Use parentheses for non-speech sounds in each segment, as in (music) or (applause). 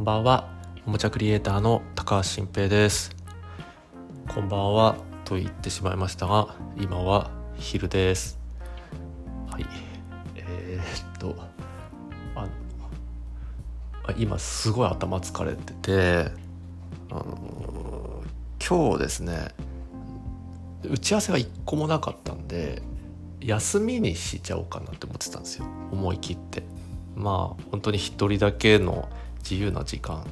んばんは。おもちゃクリエイターの高橋新平です。こんばんは。と言ってしまいましたが今は昼です。はい。えー、っとあ今すごい頭疲れててあの今日ですね打ち合わせが一個もなかったんで休みにしちゃおうかなって思ってたんですよ。思い切って。まあ本当に一人だけの自由な時間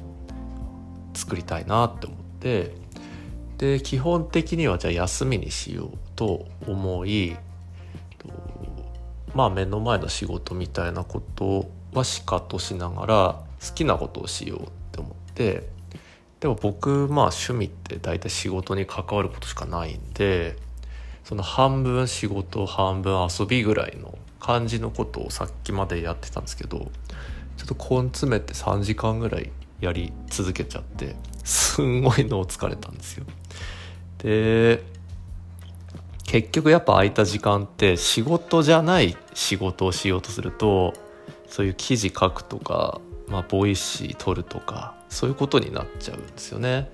作りたいなって思って。で基本的にはじゃあ休みにしようと思いまあ目の前の仕事みたいなことはしかとしながら好きなことをしようって思って。でも僕まあ趣味って大体仕事に関わることしかないんでその半分仕事半分遊びぐらいの感じのことをさっきまでやってたんですけどちょっと根詰めて3時間ぐらいやり続けちゃってすんごい脳疲れたんですよ。で結局やっぱ空いた時間って仕事じゃない仕事をしようとするとそういう記事書くとか、まあ、 Voicy 撮るとかそういうことになっちゃうんですよね。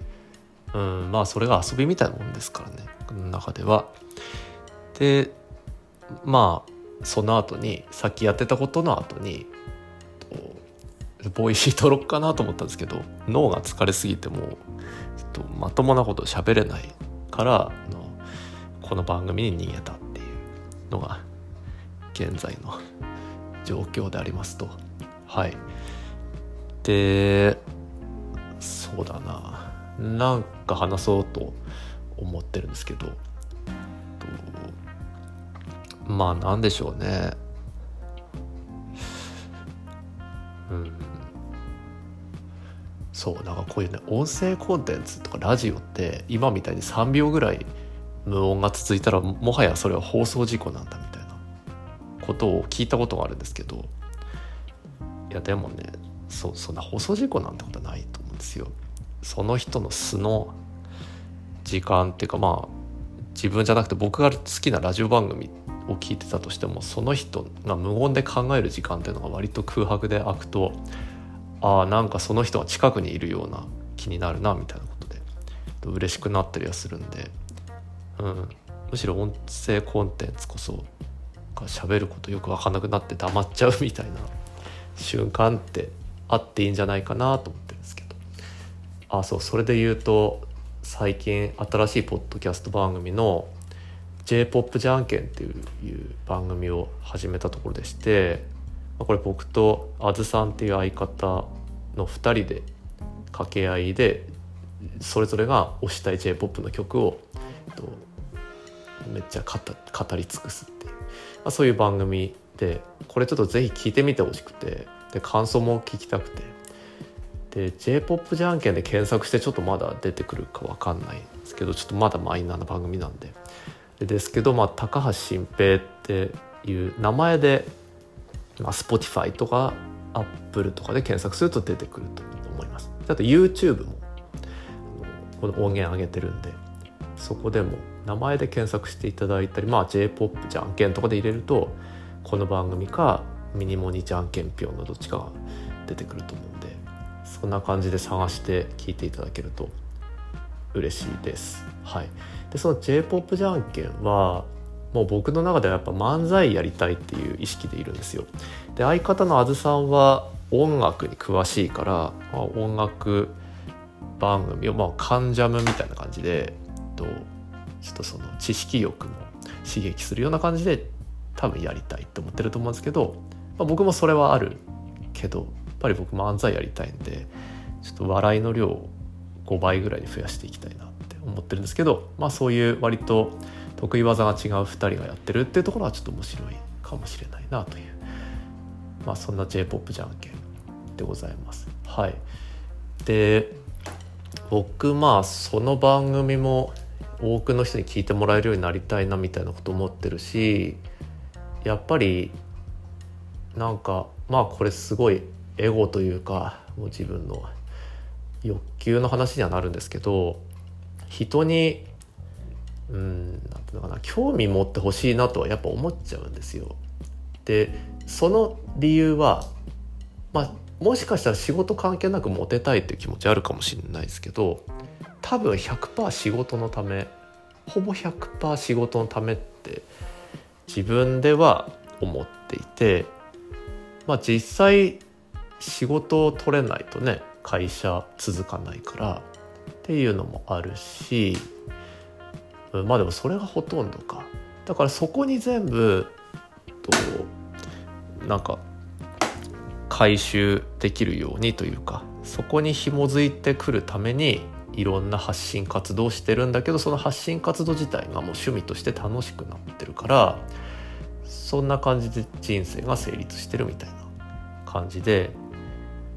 うん、まあそれが遊びみたいなもんですからね僕の中では。でまあその後にさっきやってたことの後に Voicy 撮ろっかなと思ったんですけど脳が疲れすぎてもちょっとまともなこと喋れないからのこの番組に逃げたっていうのが現在の状況でありますと。はい。でそうだな。なんか話そうと思ってるんですけどまあなんでしょうね。そうなんかこういうね音声コンテンツとかラジオって今みたいに3秒ぐらい無音が続いたらもはやそれは放送事故なんだみたいなことを聞いたことがあるんですけどいやでもねそそんな放送事故なんてことはないと思うんですよ。その人の素の時間っていうかまあ自分じゃなくて僕が好きなラジオ番組を聞いてたとしてもその人が無言で考える時間っていうのが割と空白で空くとああなんかその人が近くにいるような気になるなみたいなことで。嬉しくなったりはするんで、うん、むしろ音声コンテンツこそ喋ることよく分かんなくなって黙っちゃうみたいな瞬間ってあっていいんじゃないかなと思ってるんですけど。あそうそれで言うと最近新しいポッドキャスト番組の j p o p じゃんけんっていう番組を始めたところでしてこれ僕とあずさんっていう相方の2人で掛け合いでそれぞれが推したい j p o p の曲をめっちゃ語り尽くすっていう、まあ、そういう番組でこれちょっとぜひ聞いてみてほしくて。で感想も聞きたくて。で j p o p じゃんけんで検索してちょっとまだ出てくるか分かんないですけどちょっとまだマイナーな番組なんでですけど、まあ、高橋新平っていう名前で、まあ、Spotify とか Apple とかで検索すると出てくると思います。あと YouTube もこの音源上げてるんでそこでも名前で検索していただいたり、まあ、J-POP じゃんけんとかで入れるとこの番組かミニモニじゃんけんぴょんのどっちかが出てくると思うんでそんな感じで探して聞いていただけると嬉しいです。はい、でその j p o p じゃんけんはもう僕の中ではやっぱ漫才やりたいっていう意識でいるんですよ。で相方のあずさんは音楽に詳しいから、まあ、音楽番組をまあカンジャムみたいな感じでとちょっとその知識欲も刺激するような感じで多分やりたいって思ってると思うんですけど、まあ、僕もそれはあるけどやっぱり僕漫才やりたいんでちょっと笑いの量を5倍ぐらいに増やしていきたいなって思ってるんですけどまあそういう割と得意技が違う2人がやってるっていうところはちょっと面白いかもしれないなというまあそんな j p o p じゃんけんでございます。はい、で僕まあその番組も多くの人に聞いてもらえるようになりたいなみたいなこと思ってるしやっぱりなんかまあこれすごいエゴというかもう自分の欲求の話にはなるんですけど人にうんなんていうのかな興味持ってほしいなとはやっぱ思っちゃうんですよ。でその理由はまあもしかしたら仕事関係なくモテたいっていう気持ちあるかもしれないですけど多分100%仕事のためほぼ100%仕事のためって自分では思っていてまあ実際仕事を取れないとね会社続かないからっていうのもあるしまあでもそれがほとんどか。だからそこに全部となんか回収できるようにというかそこに紐づいてくるためにいろんな発信活動をしてるんだけどその発信活動自体がもう趣味として楽しくなってるからそんな感じで人生が成立してるみたいな感じで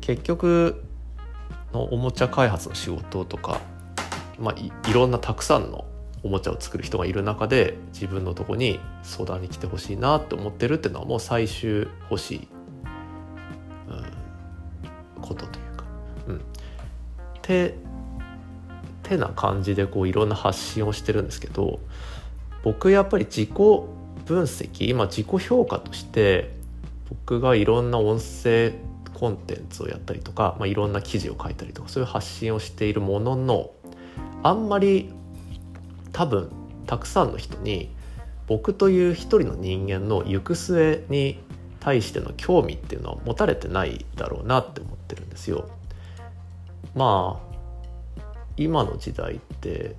結局のおもちゃ開発の仕事とか、まあ、いいろんなたくさんのおもちゃを作る人がいる中で自分のとこに相談に来てほしいなって思ってるっていうのはもう最終欲しい、うん、ことというか。うん、ててな感じでこういろんな発信をしてるんですけど僕やっぱり自己分析今自己評価として僕がいろんな音声コンテンツをやったりとか、まあ、いろんな記事を書いたりとかそういう発信をしているもののあんまり多分たくさんの人に僕という一人の人間の行く末に対しての興味っていうのは持たれてないだろうなって思ってるんですよ。まあ今の時代って、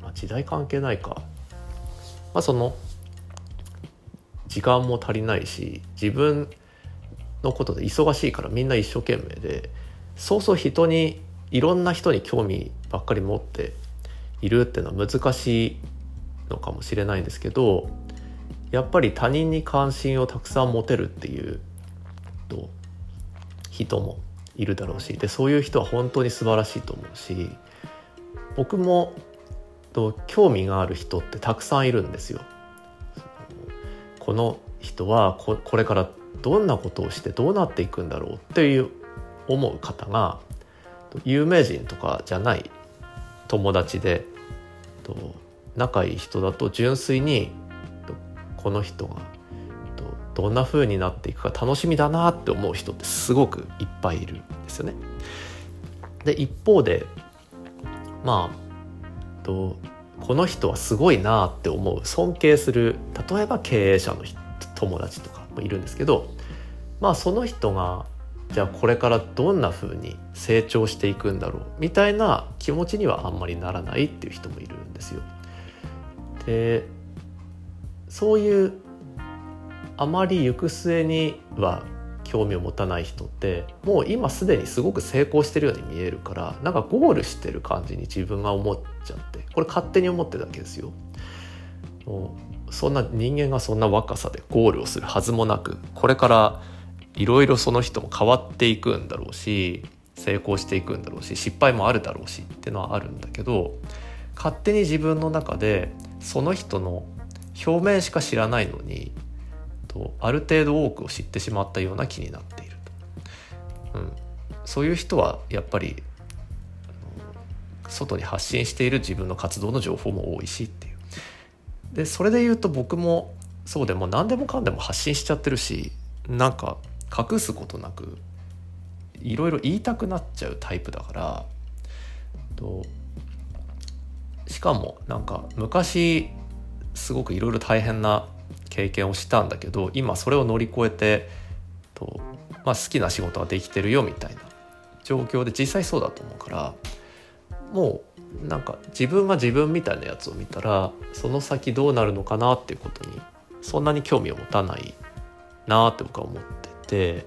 まあ、時代関係ないか、まあ、その時間も足りないし自分のことで忙しいからみんな一生懸命でそうそう人にいろんな人に興味ばっかり持っているっていうのは難しいのかもしれないんですけどやっぱり他人に関心をたくさん持てるっていうと人もいるだろうしでそういう人は本当に素晴らしいと思うし僕もと興味がある人ってたくさんいるんですよ。この人はこれからどんなことをしてどうなっていくんだろうっていう思う方が有名人とかじゃない友達で仲いい人だと純粋にこの人がどんな風になっていくか楽しみだなって思う人ってすごくいっぱいいるんですよね。で一方でまあとこの人はすごいなって思う尊敬する例えば経営者の友達とかもいるんですけどまあその人がじゃあこれからどんな風に成長していくんだろう？みたいな気持ちにはあんまりならないっていう人もいるんですよ。でそういうあまり行く末には興味を持たない人ってもう今すでにすごく成功してるように見えるからなんかゴールしてる感じに自分が思っちゃってこれ勝手に思ってるだけですよ。そんな人間がそんな若さでゴールをするはずもなくこれからいろいろその人も変わっていくんだろうし成功していくんだろうし失敗もあるだろうしっていうのはあるんだけど勝手に自分の中でその人の表面しか知らないのにとある程度多くを知ってしまったような気になっていると、うん、そういう人はやっぱり外に発信している自分の活動の情報も多いしっていう。でそれで言うと僕もそうでも何でもかんでも発信しちゃってるしなんか隠すことなくいろいろ言いたくなっちゃうタイプだからとしかもなんか昔すごくいろいろ大変な経験をしたんだけど今それを乗り越えてと、まあ、好きな仕事ができてるよみたいな状況で実際そうだと思うからもうなんか自分が自分みたいなやつを見たらその先どうなるのかなっていうことにそんなに興味を持たないなって僕は思って。て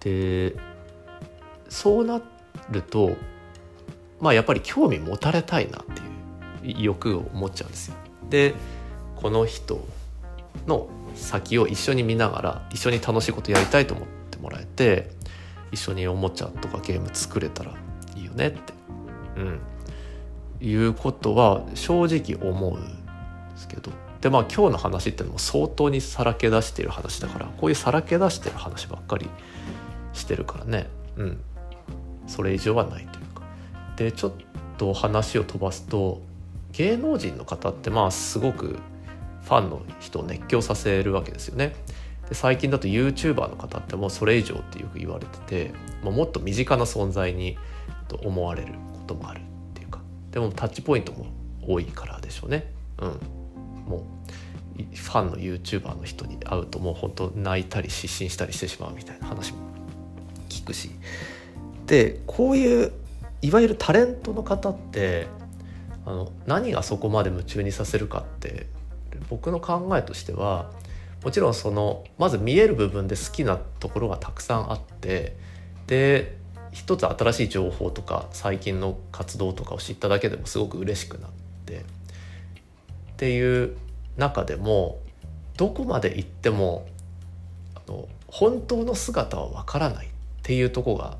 でそうなるとまあやっぱり興味持たれたいなっていう欲を持っちゃうんですよ。でこの人の先を一緒に見ながら一緒に楽しいことやりたいと思ってもらえて一緒におもちゃとかゲーム作れたらいいよねって、うん、いうことは正直思うんですけど。でまあ今日の話ってのも相当にさらけ出してる話だからこういうさらけ出してる話ばっかりしてるからね。うん。それ以上はないというか。でちょっと話を飛ばすと芸能人の方ってまあすごくファンの人を熱狂させるわけですよね。で最近だと YouTuber の方ってもうそれ以上ってよく言われてて、まあ、もっと身近な存在にと思われることもあるっていうか。でもタッチポイントも多いからでしょうね。うん、もうファンの YouTuber の人に会うともう本当泣いたり失神したりしてしまうみたいな話も聞くしでこういういわゆるタレントの方ってあの何がそこまで夢中にさせるかって僕の考えとしてはもちろんそのまず見える部分で好きなところがたくさんあってで一つ新しい情報とか最近の活動とかを知っただけでもすごく嬉しくなってっていう中でもどこまで行ってもあの本当の姿はわからないっていうとこが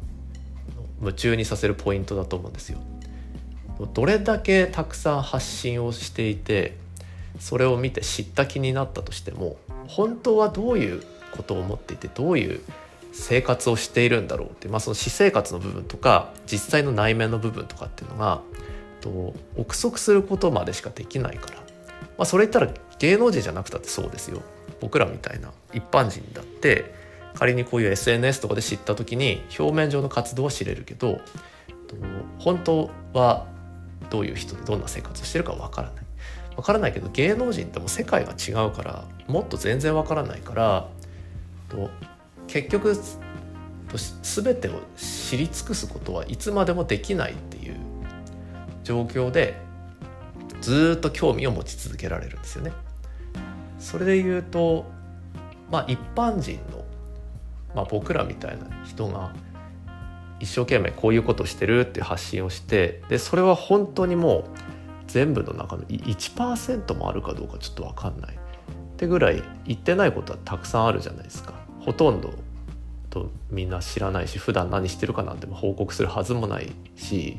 夢中にさせるポイントだと思うんですよ。どれだけたくさん発信をしていてそれを見て知った気になったとしても本当はどういうことを思っていてどういう生活をしているんだろうって、まあ、その私生活の部分とか実際の内面の部分とかっていうのがと憶測することまでしかできないから、まあ、それ言ったら芸能人じゃなくたってそうですよ。僕らみたいな一般人だって仮にこういう SNS とかで知った時に表面上の活動は知れるけど本当はどういう人でどんな生活をしてるかわからない。わからないけど芸能人っても世界が違うからもっと全然わからないから結局全てを知り尽くすことはいつまでもできないっていう状況でずっと興味を持ち続けられるんですよね。それで言うとまあ一般人の、まあ、僕らみたいな人が一生懸命こういうことしてるっていう発信をしてでそれは本当にもう全部の中の1%もあるかどうかちょっと分かんないってぐらい言ってないことはたくさんあるじゃないですかほとんどとみんな知らないし普段何してるかなんても報告するはずもないし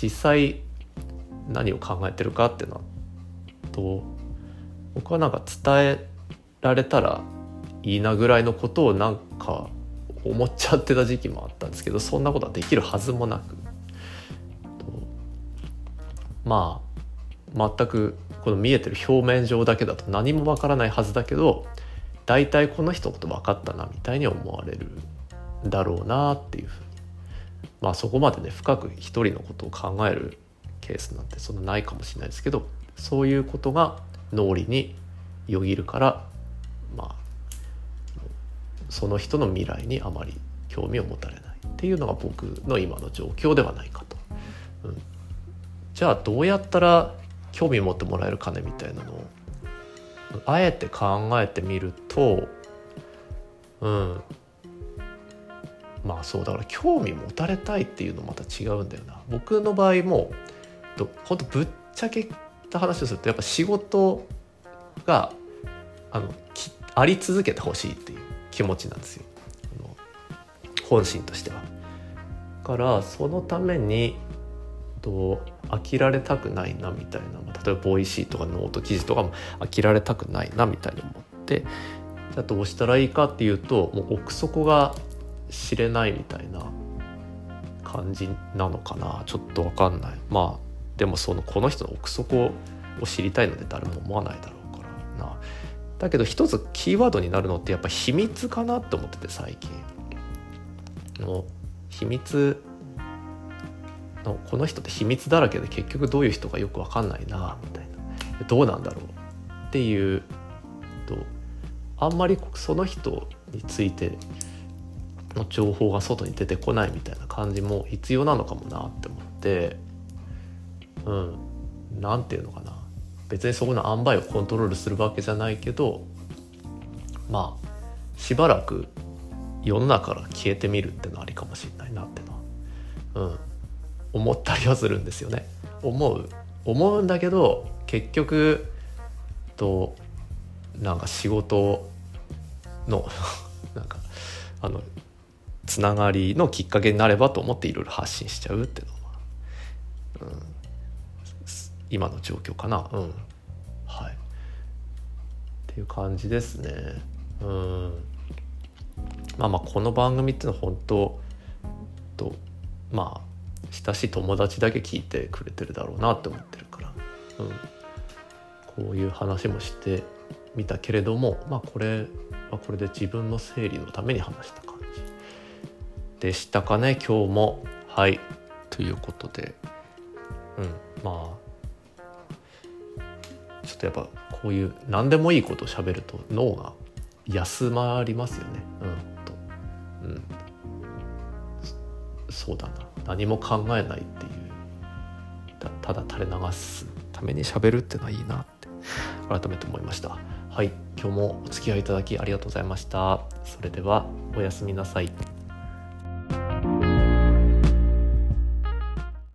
実際何を考えてるかっていうのと僕はなんか伝えられたらいいなぐらいのことをなんか思っちゃってた時期もあったんですけどそんなことはできるはずもなく。まあ全くこの見えてる表面上だけだと何もわからないはずだけど大体この人のこと分かったなみたいに思われるだろうなっていうふうに。まあそこまでね深く一人のことを考えるケースなんてそんなないかもしれないですけどそういうことが脳裏によぎるからまあその人の未来にあまり興味を持たれないっていうのが僕の今の状況ではないかと。うん、じゃあどうやったら興味持ってもらえるかねみたいなのをあえて考えてみるとうん。まあそうだから興味持たれたいっていうのまた違うんだよな。僕の場合もほんとぶっちゃけた話をするとやっぱ仕事があのあり続けてほしいっていう気持ちなんですよ。本心としては。からそのためにと飽きられたくないなみたいな、例えば Voicy とかノート記事とかも飽きられたくないなみたいに思ってじゃあどうしたらいいかっていうともう奥底が知れないみたいな感じなのかな。ちょっと分かんない。まあでもそのこの人の奥底を知りたいので誰も思わないだろうからな。だけど一つキーワードになるのってやっぱ秘密かなって思ってて最近。の秘密のこの人って秘密だらけで結局どういう人かよく分かんないなみたいな。どうなんだろうっていうとあんまりその人についての情報が外に出てこないみたいな感じも必要なのかもなって思って。うん。何て言うのかな。別にそこの塩梅をコントロールするわけじゃないけどまあしばらく世の中から消えてみるってのありかもしれないなってのは、うん、思ったりはするんですよね。思う。思うんだけど結局となんか仕事の (laughs) なんかあのつながりのきっかけになればと思っていろいろ発信しちゃうっていうのは、うん、今の状況かな。うん。はい。っていう感じですね。うん。まあまあこの番組っていうのは本当とまあ親しい友達だけ聞いてくれてるだろうなって思ってるから、うん、こういう話もしてみたけれどもまあこれまあ、これで自分の整理のために話した感じ。でしたかね今日も。はい。ということで。うん。まあとやっぱこういう何でもいいことを喋ると脳が休まりますよね。うんと。うん。そうだな。何も考えないっていう。ただ垂れ流すために喋るってのはいいなって。改めて思いました。はい。今日もお付き合いいただきありがとうございました。それではおやすみなさい。